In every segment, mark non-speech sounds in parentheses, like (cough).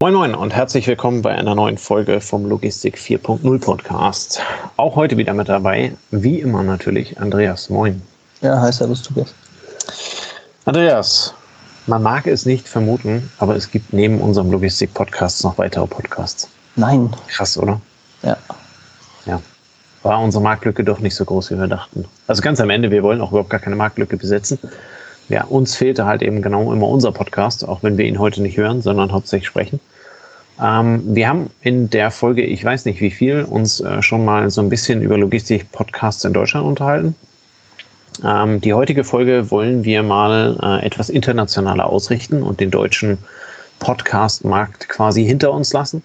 Moin Moin und herzlich willkommen bei einer neuen Folge vom Logistik 4.0 Podcast. Auch heute wieder mit dabei, wie immer natürlich, Andreas. Moin. Ja, hi, servus Tobias. Andreas, man mag es nicht vermuten, aber es gibt neben unserem Logistik-Podcast noch weitere Podcasts. Nein. Krass, oder? Ja. Ja. War unsere Marktlücke doch nicht so groß, wie wir dachten. Also ganz am Ende, wir wollen auch überhaupt gar keine Marktlücke besetzen ja, uns fehlte halt eben genau immer unser Podcast, auch wenn wir ihn heute nicht hören, sondern hauptsächlich sprechen. Ähm, wir haben in der Folge, ich weiß nicht wie viel, uns äh, schon mal so ein bisschen über Logistik-Podcasts in Deutschland unterhalten. Ähm, die heutige Folge wollen wir mal äh, etwas internationaler ausrichten und den deutschen Podcast-Markt quasi hinter uns lassen.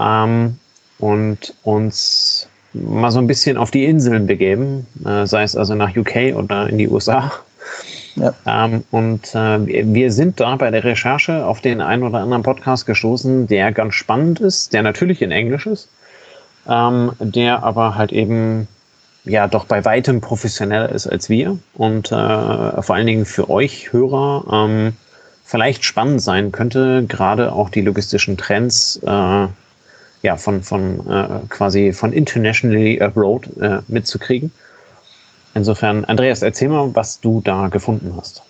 Ähm, und uns mal so ein bisschen auf die Inseln begeben, äh, sei es also nach UK oder in die USA ja. Ähm, und äh, wir sind da bei der Recherche auf den einen oder anderen Podcast gestoßen, der ganz spannend ist, der natürlich in Englisch ist, ähm, der aber halt eben ja doch bei weitem professioneller ist als wir und äh, vor allen Dingen für euch Hörer ähm, vielleicht spannend sein könnte, gerade auch die logistischen Trends äh, ja von von äh, quasi von internationally abroad äh, mitzukriegen. Insofern, Andreas, erzähl mal, was du da gefunden hast.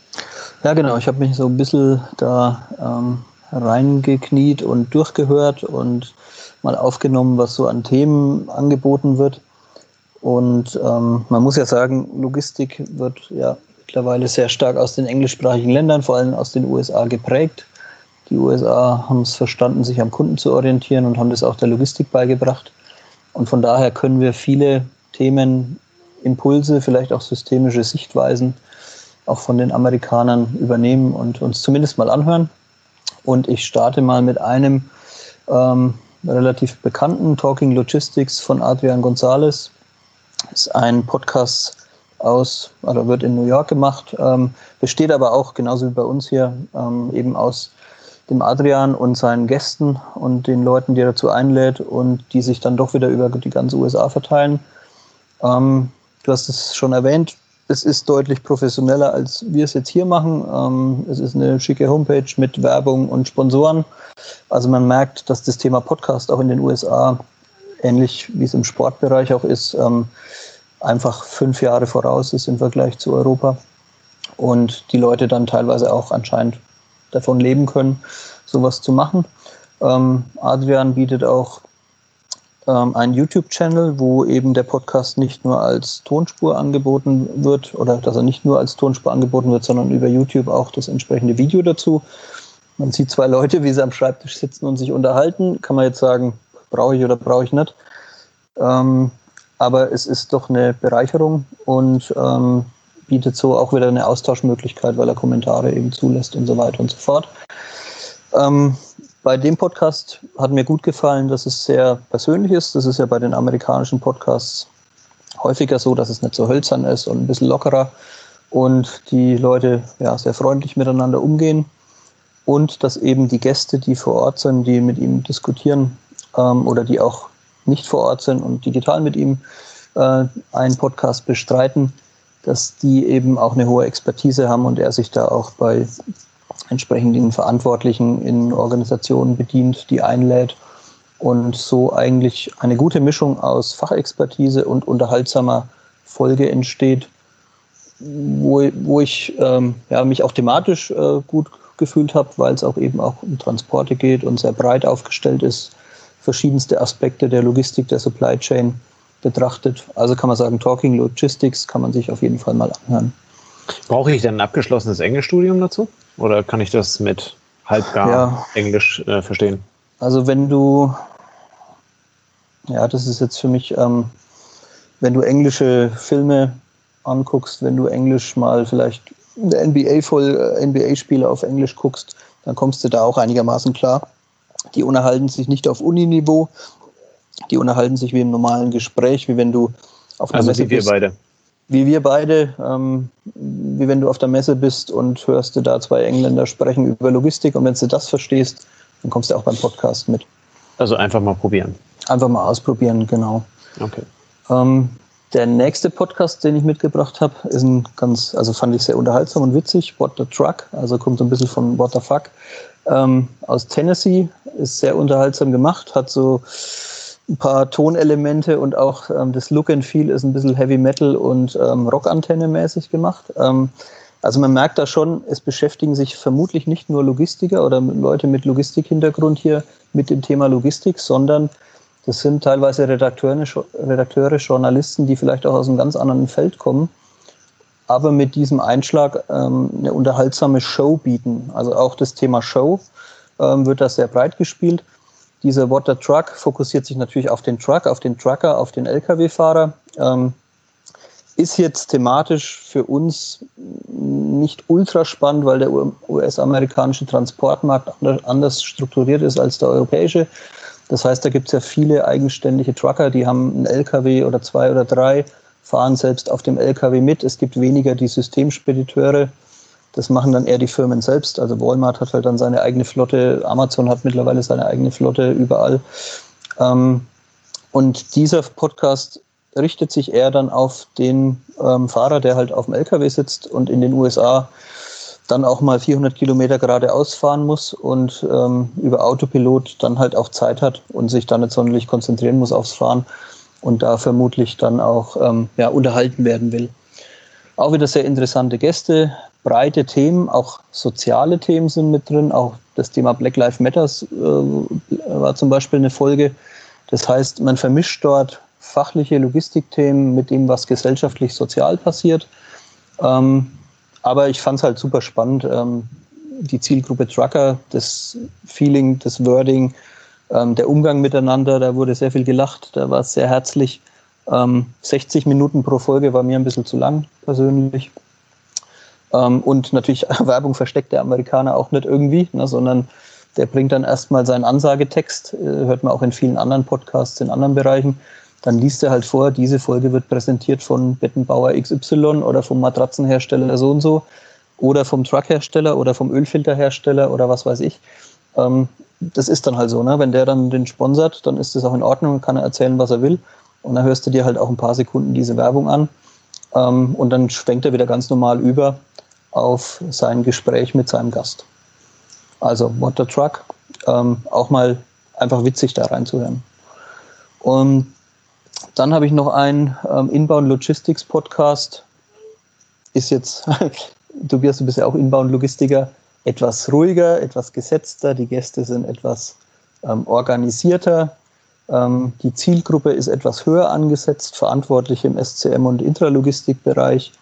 Ja, genau. Ich habe mich so ein bisschen da ähm, reingekniet und durchgehört und mal aufgenommen, was so an Themen angeboten wird. Und ähm, man muss ja sagen, Logistik wird ja mittlerweile sehr stark aus den englischsprachigen Ländern, vor allem aus den USA geprägt. Die USA haben es verstanden, sich am Kunden zu orientieren und haben das auch der Logistik beigebracht. Und von daher können wir viele Themen Impulse, vielleicht auch systemische Sichtweisen auch von den Amerikanern übernehmen und uns zumindest mal anhören. Und ich starte mal mit einem ähm, relativ bekannten Talking Logistics von Adrian Gonzalez. Ist ein Podcast aus, oder wird in New York gemacht, ähm, besteht aber auch genauso wie bei uns hier ähm, eben aus dem Adrian und seinen Gästen und den Leuten, die er dazu einlädt und die sich dann doch wieder über die ganze USA verteilen. Ähm, Du hast es schon erwähnt, es ist deutlich professioneller, als wir es jetzt hier machen. Ähm, es ist eine schicke Homepage mit Werbung und Sponsoren. Also man merkt, dass das Thema Podcast auch in den USA, ähnlich wie es im Sportbereich auch ist, ähm, einfach fünf Jahre voraus ist im Vergleich zu Europa. Und die Leute dann teilweise auch anscheinend davon leben können, sowas zu machen. Ähm, Adrian bietet auch ähm, einen YouTube-Channel, wo eben der Podcast nicht nur als Tonspur angeboten wird oder dass er nicht nur als Tonspur angeboten wird, sondern über YouTube auch das entsprechende Video dazu. Man sieht zwei Leute, wie sie am Schreibtisch sitzen und sich unterhalten. Kann man jetzt sagen, brauche ich oder brauche ich nicht. Ähm, aber es ist doch eine Bereicherung und ähm, bietet so auch wieder eine Austauschmöglichkeit, weil er Kommentare eben zulässt und so weiter und so fort. Ähm, bei dem Podcast hat mir gut gefallen, dass es sehr persönlich ist. Das ist ja bei den amerikanischen Podcasts häufiger so, dass es nicht so hölzern ist und ein bisschen lockerer und die Leute ja sehr freundlich miteinander umgehen und dass eben die Gäste, die vor Ort sind, die mit ihm diskutieren ähm, oder die auch nicht vor Ort sind und digital mit ihm äh, einen Podcast bestreiten, dass die eben auch eine hohe Expertise haben und er sich da auch bei entsprechenden Verantwortlichen in Organisationen bedient, die einlädt und so eigentlich eine gute Mischung aus Fachexpertise und unterhaltsamer Folge entsteht, wo, wo ich ähm, ja, mich auch thematisch äh, gut gefühlt habe, weil es auch eben auch um Transporte geht und sehr breit aufgestellt ist, verschiedenste Aspekte der Logistik, der Supply Chain betrachtet. Also kann man sagen, Talking Logistics kann man sich auf jeden Fall mal anhören. Brauche ich denn ein abgeschlossenes Englischstudium dazu? Oder kann ich das mit halbgar ja. Englisch äh, verstehen? Also wenn du, ja, das ist jetzt für mich, ähm, wenn du englische Filme anguckst, wenn du Englisch mal vielleicht der NBA voll äh, NBA-Spieler auf Englisch guckst, dann kommst du da auch einigermaßen klar. Die unterhalten sich nicht auf Uniniveau, die unterhalten sich wie im normalen Gespräch, wie wenn du auf einer also Messe wie wir bist. beide wie wir beide, ähm, wie wenn du auf der Messe bist und hörst du da zwei Engländer sprechen über Logistik und wenn du das verstehst, dann kommst du auch beim Podcast mit. Also einfach mal probieren. Einfach mal ausprobieren, genau. Okay. Ähm, Der nächste Podcast, den ich mitgebracht habe, ist ein ganz, also fand ich sehr unterhaltsam und witzig. What the Truck, also kommt so ein bisschen von What the Fuck ähm, aus Tennessee, ist sehr unterhaltsam gemacht, hat so ein paar Tonelemente und auch ähm, das Look and Feel ist ein bisschen Heavy Metal und ähm, Rockantenne mäßig gemacht. Ähm, also man merkt da schon, es beschäftigen sich vermutlich nicht nur Logistiker oder Leute mit Logistikhintergrund hier mit dem Thema Logistik, sondern das sind teilweise Redakteure, Redakteure, Journalisten, die vielleicht auch aus einem ganz anderen Feld kommen, aber mit diesem Einschlag ähm, eine unterhaltsame Show bieten. Also auch das Thema Show ähm, wird da sehr breit gespielt. Dieser Water Truck fokussiert sich natürlich auf den Truck, auf den Trucker, auf den Lkw-Fahrer. Ähm, ist jetzt thematisch für uns nicht ultra spannend, weil der US-amerikanische Transportmarkt anders strukturiert ist als der europäische. Das heißt, da gibt es ja viele eigenständige Trucker, die haben einen LKW oder zwei oder drei, fahren selbst auf dem LKW mit. Es gibt weniger die Systemspediteure, das machen dann eher die Firmen selbst. Also Walmart hat halt dann seine eigene Flotte, Amazon hat mittlerweile seine eigene Flotte überall. Ähm, und dieser Podcast richtet sich eher dann auf den ähm, Fahrer, der halt auf dem LKW sitzt und in den USA dann auch mal 400 Kilometer geradeaus fahren muss und ähm, über Autopilot dann halt auch Zeit hat und sich dann nicht sonderlich konzentrieren muss aufs Fahren und da vermutlich dann auch ähm, ja, unterhalten werden will. Auch wieder sehr interessante Gäste breite Themen, auch soziale Themen sind mit drin. Auch das Thema Black Lives Matters äh, war zum Beispiel eine Folge. Das heißt, man vermischt dort fachliche Logistikthemen mit dem, was gesellschaftlich sozial passiert. Ähm, aber ich fand es halt super spannend. Ähm, die Zielgruppe Trucker, das Feeling, das Wording, ähm, der Umgang miteinander, da wurde sehr viel gelacht, da war es sehr herzlich. 60 ähm, Minuten pro Folge war mir ein bisschen zu lang persönlich. Ähm, und natürlich (laughs) Werbung versteckt der Amerikaner auch nicht irgendwie, ne, sondern der bringt dann erstmal seinen Ansagetext, äh, hört man auch in vielen anderen Podcasts in anderen Bereichen. Dann liest er halt vor, diese Folge wird präsentiert von Bettenbauer XY oder vom Matratzenhersteller so und so oder vom Truckhersteller oder vom Ölfilterhersteller oder was weiß ich. Ähm, das ist dann halt so, ne? wenn der dann den sponsert, dann ist das auch in Ordnung, kann er erzählen, was er will. Und dann hörst du dir halt auch ein paar Sekunden diese Werbung an. Ähm, und dann schwenkt er wieder ganz normal über auf sein Gespräch mit seinem Gast. Also What the Truck, ähm, auch mal einfach witzig da reinzuhören. Und dann habe ich noch einen ähm, Inbound Logistics Podcast. Ist jetzt, (laughs) du bist ja auch Inbound Logistiker, etwas ruhiger, etwas gesetzter. Die Gäste sind etwas ähm, organisierter. Ähm, die Zielgruppe ist etwas höher angesetzt, verantwortlich im SCM und Intralogistikbereich.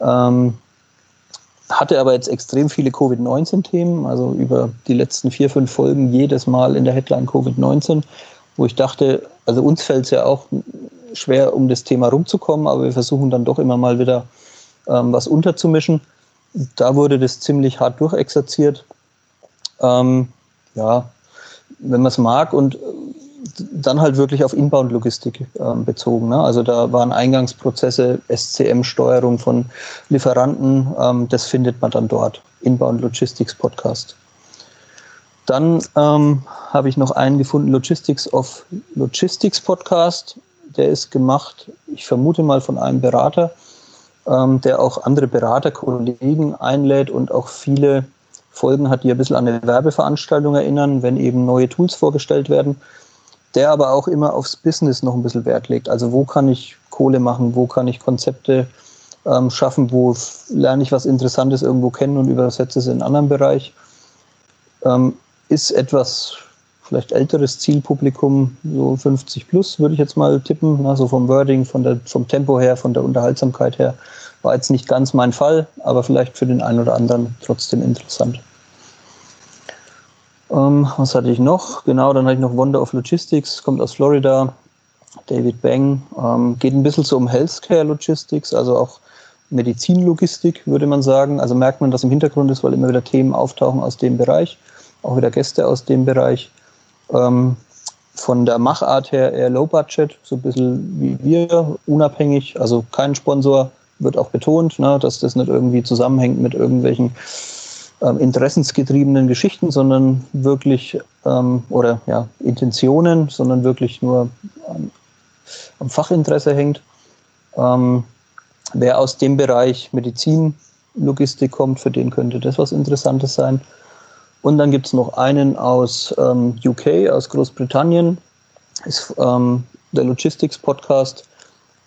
Ähm, hatte aber jetzt extrem viele Covid-19-Themen, also über die letzten vier, fünf Folgen jedes Mal in der Headline Covid-19, wo ich dachte, also uns fällt es ja auch schwer, um das Thema rumzukommen, aber wir versuchen dann doch immer mal wieder ähm, was unterzumischen. Da wurde das ziemlich hart durchexerziert. Ähm, ja, wenn man es mag und dann halt wirklich auf Inbound-Logistik äh, bezogen. Ne? Also da waren Eingangsprozesse, SCM-Steuerung von Lieferanten, ähm, das findet man dann dort. Inbound Logistics Podcast. Dann ähm, habe ich noch einen gefunden, Logistics of Logistics Podcast. Der ist gemacht, ich vermute mal von einem Berater, ähm, der auch andere Beraterkollegen einlädt und auch viele Folgen hat, die ein bisschen an eine Werbeveranstaltung erinnern, wenn eben neue Tools vorgestellt werden der aber auch immer aufs Business noch ein bisschen Wert legt. Also wo kann ich Kohle machen, wo kann ich Konzepte ähm, schaffen, wo lerne ich was Interessantes irgendwo kennen und übersetze es in einen anderen Bereich. Ähm, ist etwas vielleicht älteres Zielpublikum, so 50 plus, würde ich jetzt mal tippen, also vom Wording, von der, vom Tempo her, von der Unterhaltsamkeit her. War jetzt nicht ganz mein Fall, aber vielleicht für den einen oder anderen trotzdem interessant. Ähm, was hatte ich noch? Genau, dann hatte ich noch Wonder of Logistics, kommt aus Florida. David Bang ähm, geht ein bisschen so um Healthcare Logistics, also auch Medizinlogistik, würde man sagen. Also merkt man, dass im Hintergrund ist, weil immer wieder Themen auftauchen aus dem Bereich, auch wieder Gäste aus dem Bereich. Ähm, von der Machart her eher Low Budget, so ein bisschen wie wir, unabhängig, also kein Sponsor, wird auch betont, ne, dass das nicht irgendwie zusammenhängt mit irgendwelchen ähm, interessensgetriebenen Geschichten, sondern wirklich, ähm, oder ja, Intentionen, sondern wirklich nur am, am Fachinteresse hängt. Ähm, wer aus dem Bereich Medizinlogistik kommt, für den könnte das was Interessantes sein. Und dann gibt es noch einen aus ähm, UK, aus Großbritannien, ist ähm, der Logistics Podcast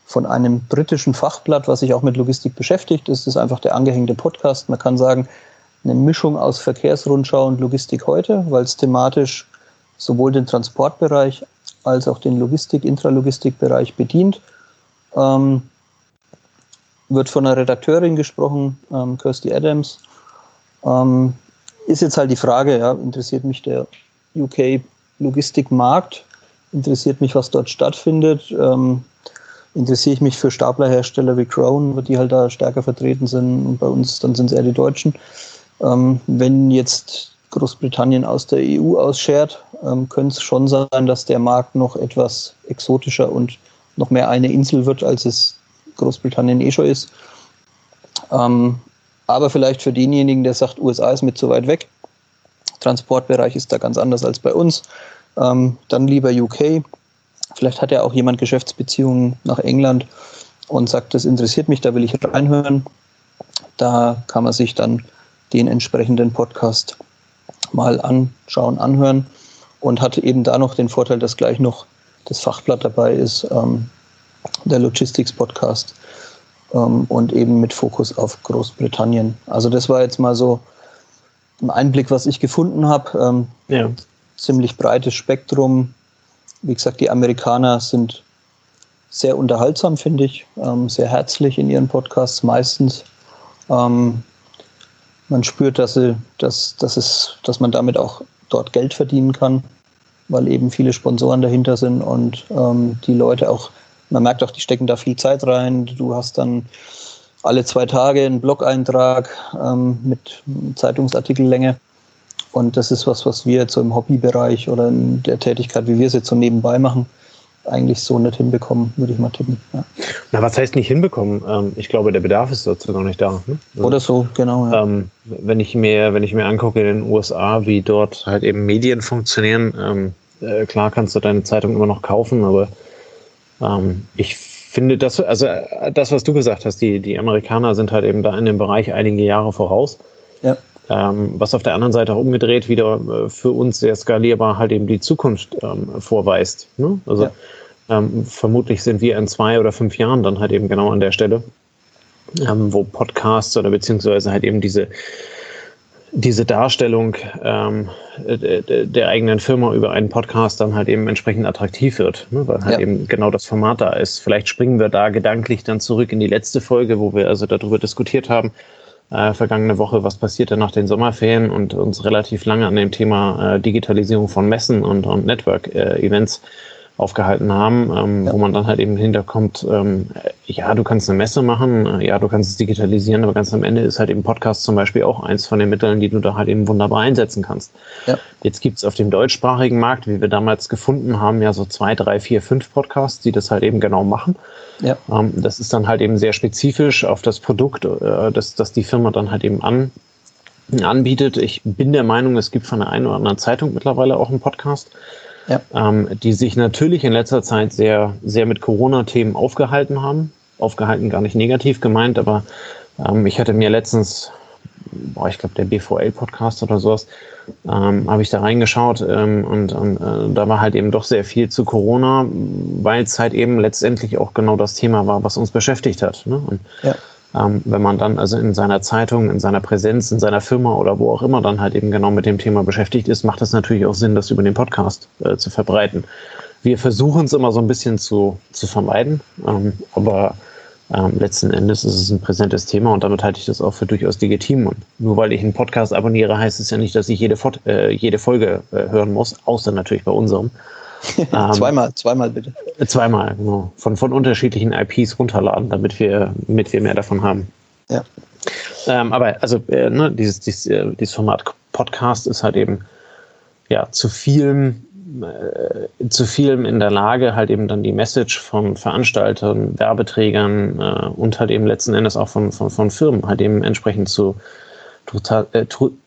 von einem britischen Fachblatt, was sich auch mit Logistik beschäftigt. Das ist einfach der angehängte Podcast. Man kann sagen, eine Mischung aus Verkehrsrundschau und Logistik heute, weil es thematisch sowohl den Transportbereich als auch den Logistik-, Intralogistikbereich bedient. Ähm, wird von einer Redakteurin gesprochen, ähm, Kirsty Adams. Ähm, ist jetzt halt die Frage, ja, interessiert mich der UK-Logistikmarkt? Interessiert mich, was dort stattfindet? Ähm, interessiere ich mich für Staplerhersteller wie Crown, die halt da stärker vertreten sind. Und bei uns, dann sind es eher die Deutschen. Ähm, wenn jetzt Großbritannien aus der EU ausschert, ähm, könnte es schon sein, dass der Markt noch etwas exotischer und noch mehr eine Insel wird, als es Großbritannien eh schon ist. Ähm, aber vielleicht für denjenigen, der sagt, USA ist mit zu weit weg, Transportbereich ist da ganz anders als bei uns, ähm, dann lieber UK. Vielleicht hat ja auch jemand Geschäftsbeziehungen nach England und sagt, das interessiert mich, da will ich reinhören. Da kann man sich dann den entsprechenden Podcast mal anschauen, anhören und hat eben da noch den Vorteil, dass gleich noch das Fachblatt dabei ist, ähm, der Logistics Podcast ähm, und eben mit Fokus auf Großbritannien. Also das war jetzt mal so ein Einblick, was ich gefunden habe. Ähm, ja. Ziemlich breites Spektrum. Wie gesagt, die Amerikaner sind sehr unterhaltsam, finde ich, ähm, sehr herzlich in ihren Podcasts meistens. Ähm, man spürt, dass, sie, dass, dass, es, dass man damit auch dort Geld verdienen kann, weil eben viele Sponsoren dahinter sind und ähm, die Leute auch, man merkt auch, die stecken da viel Zeit rein. Du hast dann alle zwei Tage einen Blog-Eintrag ähm, mit Zeitungsartikellänge. Und das ist was, was wir jetzt so im Hobbybereich oder in der Tätigkeit, wie wir es jetzt so nebenbei machen, eigentlich so nicht hinbekommen, würde ich mal tippen. Ja. Na, was heißt nicht hinbekommen? Ähm, ich glaube, der Bedarf ist dazu noch nicht da. Ne? Also, Oder so, genau. Ja. Ähm, wenn ich mir, wenn ich mir angucke in den USA, wie dort halt eben Medien funktionieren, ähm, äh, klar kannst du deine Zeitung immer noch kaufen, aber ich finde das, also äh, das, was du gesagt hast, die, die Amerikaner sind halt eben da in dem Bereich einige Jahre voraus. Ja. Ähm, was auf der anderen Seite auch umgedreht wieder äh, für uns sehr skalierbar halt eben die Zukunft ähm, vorweist. Ne? Also ja. ähm, vermutlich sind wir in zwei oder fünf Jahren dann halt eben genau an der Stelle, ähm, wo Podcasts oder beziehungsweise halt eben diese diese Darstellung ähm, der, der eigenen Firma über einen Podcast dann halt eben entsprechend attraktiv wird, ne? weil halt ja. eben genau das Format da ist. Vielleicht springen wir da gedanklich dann zurück in die letzte Folge, wo wir also darüber diskutiert haben, äh, vergangene Woche, was passierte nach den Sommerferien und uns relativ lange an dem Thema äh, Digitalisierung von Messen und, und Network-Events äh, aufgehalten haben, ähm, ja. wo man dann halt eben hinterkommt, ähm, ja, du kannst eine Messe machen, äh, ja, du kannst es digitalisieren, aber ganz am Ende ist halt eben Podcast zum Beispiel auch eins von den Mitteln, die du da halt eben wunderbar einsetzen kannst. Ja. Jetzt gibt's auf dem deutschsprachigen Markt, wie wir damals gefunden haben, ja so zwei, drei, vier, fünf Podcasts, die das halt eben genau machen. Ja. Ähm, das ist dann halt eben sehr spezifisch auf das Produkt, äh, das, das die Firma dann halt eben an, anbietet. Ich bin der Meinung, es gibt von der einen oder anderen Zeitung mittlerweile auch einen Podcast ja. ähm, die sich natürlich in letzter Zeit sehr, sehr mit Corona-Themen aufgehalten haben. Aufgehalten gar nicht negativ gemeint, aber ähm, ich hatte mir letztens, boah, ich glaube der BVL-Podcast oder sowas, ähm, habe ich da reingeschaut ähm, und, und äh, da war halt eben doch sehr viel zu Corona, weil es halt eben letztendlich auch genau das Thema war, was uns beschäftigt hat. Ne? Und, ja. Ähm, wenn man dann also in seiner Zeitung, in seiner Präsenz, in seiner Firma oder wo auch immer dann halt eben genau mit dem Thema beschäftigt ist, macht es natürlich auch Sinn, das über den Podcast äh, zu verbreiten. Wir versuchen es immer so ein bisschen zu, zu vermeiden, ähm, aber ähm, letzten Endes ist es ein präsentes Thema und damit halte ich das auch für durchaus legitim. Und nur weil ich einen Podcast abonniere, heißt es ja nicht, dass ich jede, äh, jede Folge äh, hören muss, außer natürlich bei unserem. (laughs) ähm, zweimal, zweimal bitte. Zweimal, genau. Von, von unterschiedlichen IPs runterladen, damit wir, damit wir mehr davon haben. Ja. Ähm, aber also äh, ne, dieses, dieses, äh, dieses Format Podcast ist halt eben ja zu vielem äh, zu vielem in der Lage, halt eben dann die Message von Veranstaltern, Werbeträgern und halt eben letzten Endes auch von, von, von Firmen halt eben entsprechend zu,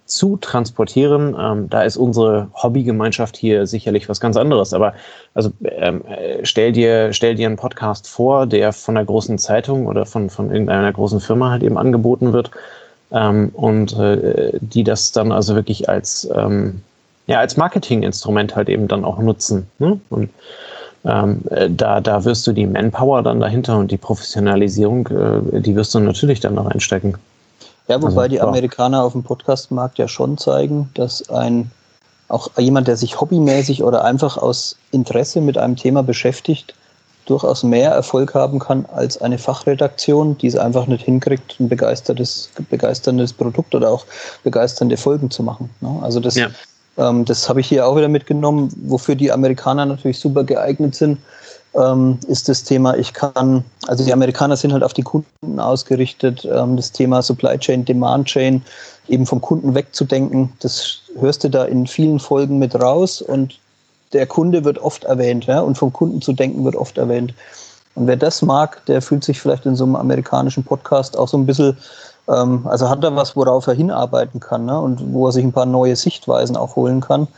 zu transportieren. Ähm, da ist unsere Hobbygemeinschaft hier sicherlich was ganz anderes. Aber also ähm, stell dir stell dir einen Podcast vor, der von einer großen Zeitung oder von von irgendeiner großen Firma halt eben angeboten wird ähm, und äh, die das dann also wirklich als ähm, ja als Marketinginstrument halt eben dann auch nutzen. Ne? Und ähm, äh, da, da wirst du die Manpower dann dahinter und die Professionalisierung, äh, die wirst du natürlich dann noch einstecken. Ja, wobei also, die Amerikaner auf dem Podcastmarkt ja schon zeigen, dass ein auch jemand, der sich hobbymäßig oder einfach aus Interesse mit einem Thema beschäftigt, durchaus mehr Erfolg haben kann als eine Fachredaktion, die es einfach nicht hinkriegt, ein begeistertes, begeisterndes Produkt oder auch begeisternde Folgen zu machen. Ne? Also das ja. Ähm, das habe ich hier auch wieder mitgenommen. Wofür die Amerikaner natürlich super geeignet sind, ähm, ist das Thema, ich kann, also die Amerikaner sind halt auf die Kunden ausgerichtet, ähm, das Thema Supply Chain, Demand Chain, eben vom Kunden wegzudenken. Das hörst du da in vielen Folgen mit raus und der Kunde wird oft erwähnt, ja, und vom Kunden zu denken wird oft erwähnt. Und wer das mag, der fühlt sich vielleicht in so einem amerikanischen Podcast auch so ein bisschen ähm, also hat er was, worauf er hinarbeiten kann ne? und wo er sich ein paar neue Sichtweisen auch holen kann.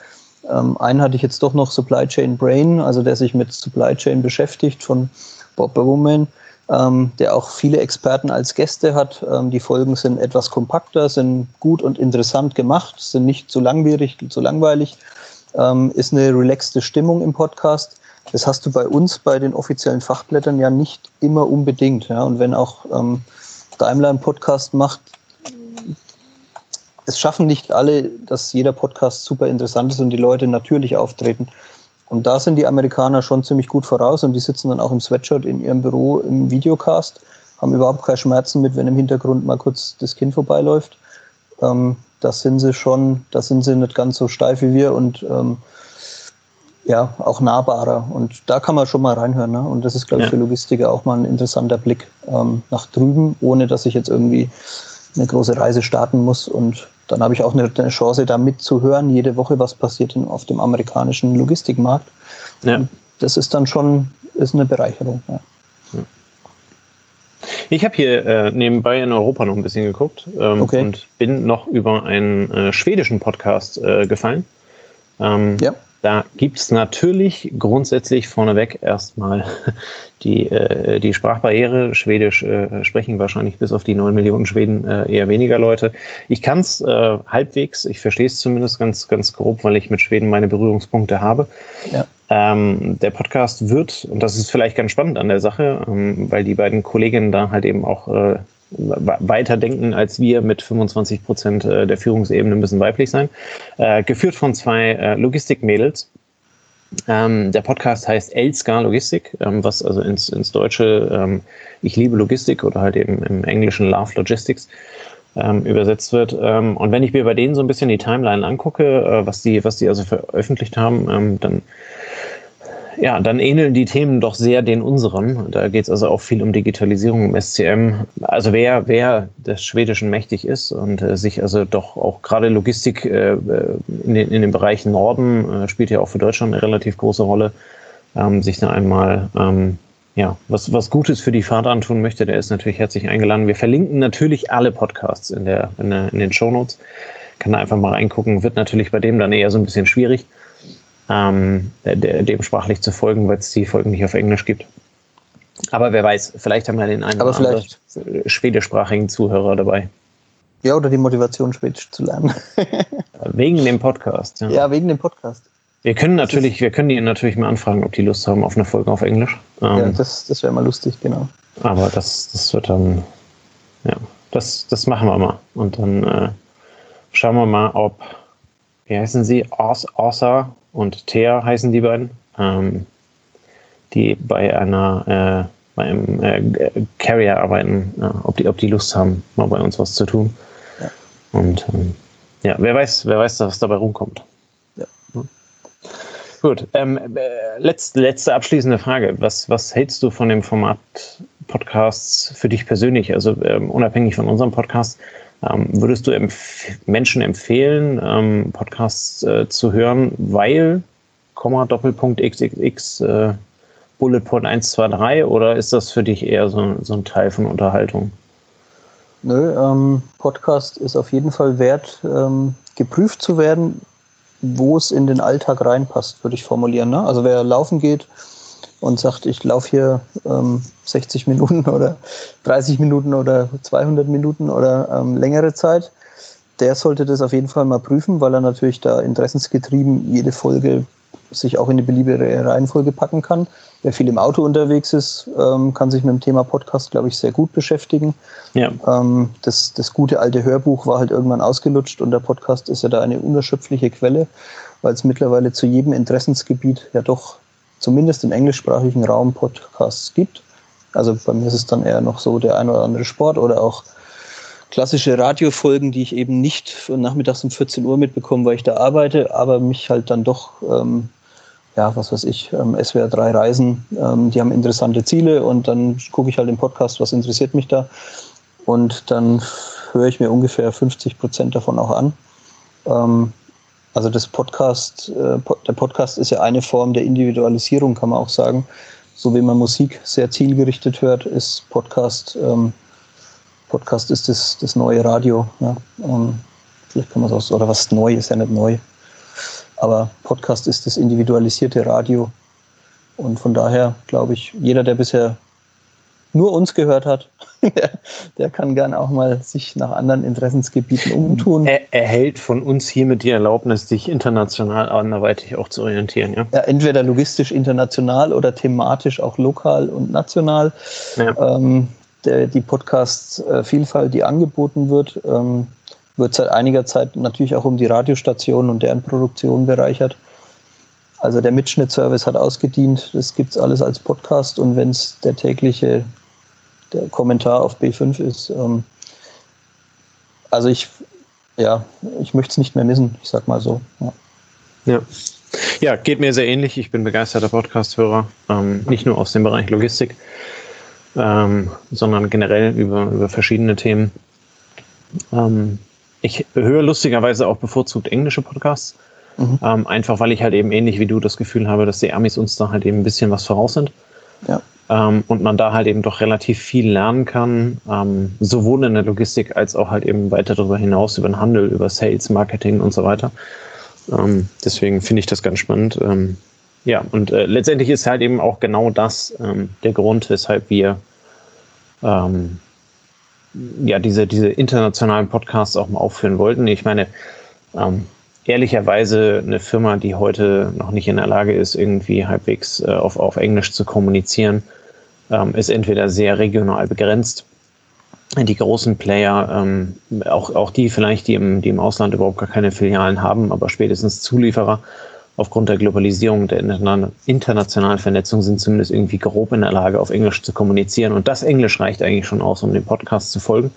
Ähm, einen hatte ich jetzt doch noch Supply Chain Brain, also der sich mit Supply Chain beschäftigt von Bob Bowman, ähm, der auch viele Experten als Gäste hat. Ähm, die Folgen sind etwas kompakter, sind gut und interessant gemacht, sind nicht zu langwierig, zu langweilig, ähm, ist eine relaxte Stimmung im Podcast. Das hast du bei uns bei den offiziellen Fachblättern ja nicht immer unbedingt. Ja? Und wenn auch ähm, Daimler einen Podcast macht, es schaffen nicht alle, dass jeder Podcast super interessant ist und die Leute natürlich auftreten. Und da sind die Amerikaner schon ziemlich gut voraus und die sitzen dann auch im Sweatshirt in ihrem Büro im Videocast, haben überhaupt keine Schmerzen mit, wenn im Hintergrund mal kurz das Kind vorbeiläuft. Ähm, das sind sie schon, da sind sie nicht ganz so steif wie wir und ähm, ja, auch nahbarer. Und da kann man schon mal reinhören. Ne? Und das ist, glaube ich, ja. für Logistiker auch mal ein interessanter Blick ähm, nach drüben, ohne dass ich jetzt irgendwie eine große Reise starten muss. Und dann habe ich auch eine, eine Chance, da mitzuhören, jede Woche, was passiert in, auf dem amerikanischen Logistikmarkt. Ja. das ist dann schon ist eine Bereicherung. Ja. Ich habe hier äh, nebenbei in Europa noch ein bisschen geguckt ähm, okay. und bin noch über einen äh, schwedischen Podcast äh, gefallen. Ähm, ja. Da gibt es natürlich grundsätzlich vorneweg erstmal (laughs) die, äh, die Sprachbarriere. Schwedisch äh, sprechen wahrscheinlich bis auf die 9 Millionen Schweden äh, eher weniger Leute. Ich kann es äh, halbwegs, ich verstehe es zumindest ganz, ganz grob, weil ich mit Schweden meine Berührungspunkte habe. Ja. Ähm, der Podcast wird, und das ist vielleicht ganz spannend an der Sache, ähm, weil die beiden Kolleginnen da halt eben auch weiter denken als wir mit 25 Prozent äh, der Führungsebene müssen weiblich sein. Äh, geführt von zwei äh, Logistikmädels. Ähm, der Podcast heißt Elska Logistik, ähm, was also ins, ins Deutsche ähm, Ich liebe Logistik oder halt eben im Englischen Love Logistics übersetzt wird. Und wenn ich mir bei denen so ein bisschen die Timeline angucke, was die, was die also veröffentlicht haben, dann ja, dann ähneln die Themen doch sehr den unseren. Da geht es also auch viel um Digitalisierung im SCM. Also wer, wer des Schwedischen mächtig ist und äh, sich also doch auch gerade Logistik äh, in, den, in den Bereichen Norden äh, spielt ja auch für Deutschland eine relativ große Rolle, ähm, sich da einmal ähm, ja, was, was Gutes für die Fahrt antun möchte, der ist natürlich herzlich eingeladen. Wir verlinken natürlich alle Podcasts in, der, in, der, in den Shownotes. Kann da einfach mal reingucken. Wird natürlich bei dem dann eher so ein bisschen schwierig ähm, dem sprachlich zu folgen, weil es die Folgen nicht auf Englisch gibt. Aber wer weiß, vielleicht haben wir den einen Aber oder anderen schwedischsprachigen Zuhörer dabei. Ja, oder die Motivation, Schwedisch zu lernen. (laughs) wegen dem Podcast. Ja. ja, wegen dem Podcast. Wir können natürlich, wir können die natürlich mal anfragen, ob die Lust haben auf eine Folge auf Englisch. Ähm, ja, das, das wäre mal lustig, genau. Aber das, das wird dann, ja, das, das machen wir mal. Und dann äh, schauen wir mal, ob, wie heißen sie? Außer und Thea heißen die beiden, ähm, die bei einer äh, bei einem äh, Carrier arbeiten, äh, ob, die, ob die Lust haben, mal bei uns was zu tun. Ja. Und ähm, ja, wer weiß, wer weiß, was dabei rumkommt. Ja. Gut, ähm, äh, letzte, letzte abschließende Frage. Was, was hältst du von dem Format Podcasts für dich persönlich? Also ähm, unabhängig von unserem Podcast, würdest du empf Menschen empfehlen, ähm, Podcasts äh, zu hören, weil, Komma, Doppelpunkt XXX, äh, Bullet Point 1, 2, 3 oder ist das für dich eher so, so ein Teil von Unterhaltung? Nö, ähm, Podcast ist auf jeden Fall wert, ähm, geprüft zu werden, wo es in den Alltag reinpasst, würde ich formulieren. Ne? Also wer laufen geht und sagt, ich laufe hier ähm, 60 (laughs) Minuten oder 30 Minuten oder 200 Minuten oder ähm, längere Zeit, der sollte das auf jeden Fall mal prüfen, weil er natürlich da interessensgetrieben jede Folge sich auch in eine beliebige Reihenfolge packen kann. Wer viel im Auto unterwegs ist, ähm, kann sich mit dem Thema Podcast, glaube ich, sehr gut beschäftigen. Ja. Ähm, das, das gute alte Hörbuch war halt irgendwann ausgelutscht und der Podcast ist ja da eine unerschöpfliche Quelle, weil es mittlerweile zu jedem Interessensgebiet ja doch zumindest im englischsprachigen Raum Podcasts gibt. Also bei mir ist es dann eher noch so der ein oder andere Sport oder auch klassische Radiofolgen, die ich eben nicht nachmittags um 14 Uhr mitbekomme, weil ich da arbeite, aber mich halt dann doch ähm, ja, was weiß ich, ähm, SWR 3 Reisen, ähm, die haben interessante Ziele und dann gucke ich halt im Podcast, was interessiert mich da. Und dann höre ich mir ungefähr 50 Prozent davon auch an. Ähm, also das Podcast, äh, der Podcast ist ja eine Form der Individualisierung, kann man auch sagen. So wie man Musik sehr zielgerichtet hört, ist Podcast, ähm, Podcast ist das, das neue Radio. Ja. Ähm, vielleicht kann man es auch, oder was neu ist ja nicht neu. Aber Podcast ist das individualisierte Radio. Und von daher glaube ich, jeder, der bisher nur uns gehört hat, (laughs) der, der, kann gern auch mal sich nach anderen Interessensgebieten umtun. Er erhält von uns hiermit die Erlaubnis, sich international anderweitig auch zu orientieren. Ja? ja entweder logistisch international oder thematisch auch lokal und national. Ja. Ähm, der, die Podcast-Vielfalt, die angeboten wird, ähm, wird seit einiger Zeit natürlich auch um die Radiostationen und deren Produktion bereichert. Also der Mitschnittservice hat ausgedient, das gibt es alles als Podcast und wenn es der tägliche der Kommentar auf B5 ist, ähm, also ich, ja, ich möchte es nicht mehr missen, ich sag mal so. Ja. ja. ja geht mir sehr ähnlich. Ich bin begeisterter Podcast-Hörer, ähm, nicht nur aus dem Bereich Logistik, ähm, sondern generell über, über verschiedene Themen. Ähm, ich höre lustigerweise auch bevorzugt englische Podcasts. Mhm. Ähm, einfach weil ich halt eben ähnlich wie du das Gefühl habe, dass die Amis uns da halt eben ein bisschen was voraus sind. Ja. Ähm, und man da halt eben doch relativ viel lernen kann, ähm, sowohl in der Logistik als auch halt eben weiter darüber hinaus über den Handel, über Sales, Marketing und so weiter. Ähm, deswegen finde ich das ganz spannend. Ähm, ja, und äh, letztendlich ist halt eben auch genau das ähm, der Grund, weshalb wir ähm, ja, diese, diese internationalen Podcasts auch mal aufführen wollten. Ich meine, ehrlicherweise eine Firma, die heute noch nicht in der Lage ist, irgendwie halbwegs äh, auf, auf Englisch zu kommunizieren, ähm, ist entweder sehr regional begrenzt. Die großen Player, ähm, auch, auch die vielleicht, die im, die im Ausland überhaupt gar keine Filialen haben, aber spätestens Zulieferer, aufgrund der Globalisierung, der internationalen Vernetzung sind zumindest irgendwie grob in der Lage, auf Englisch zu kommunizieren. Und das Englisch reicht eigentlich schon aus, um dem Podcast zu folgen.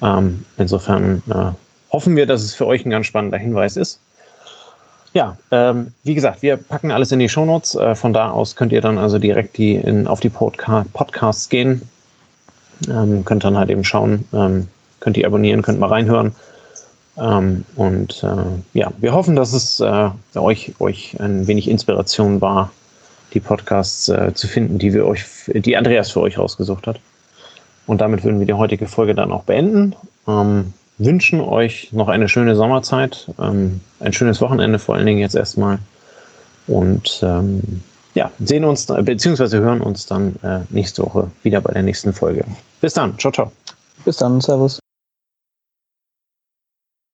Ähm, insofern äh, hoffen wir, dass es für euch ein ganz spannender Hinweis ist. Ja, ähm, wie gesagt, wir packen alles in die Shownotes. Äh, von da aus könnt ihr dann also direkt die in, auf die Podca Podcasts gehen. Ähm, könnt dann halt eben schauen, ähm, könnt ihr abonnieren, könnt mal reinhören. Ähm, und äh, ja, wir hoffen, dass es äh, euch, euch ein wenig Inspiration war, die Podcasts äh, zu finden, die wir euch, die Andreas für euch rausgesucht hat. Und damit würden wir die heutige Folge dann auch beenden. Ähm, wünschen euch noch eine schöne Sommerzeit, ähm, ein schönes Wochenende vor allen Dingen jetzt erstmal. Und ähm, ja, sehen uns beziehungsweise hören uns dann äh, nächste Woche wieder bei der nächsten Folge. Bis dann, ciao, ciao. Bis dann, Servus.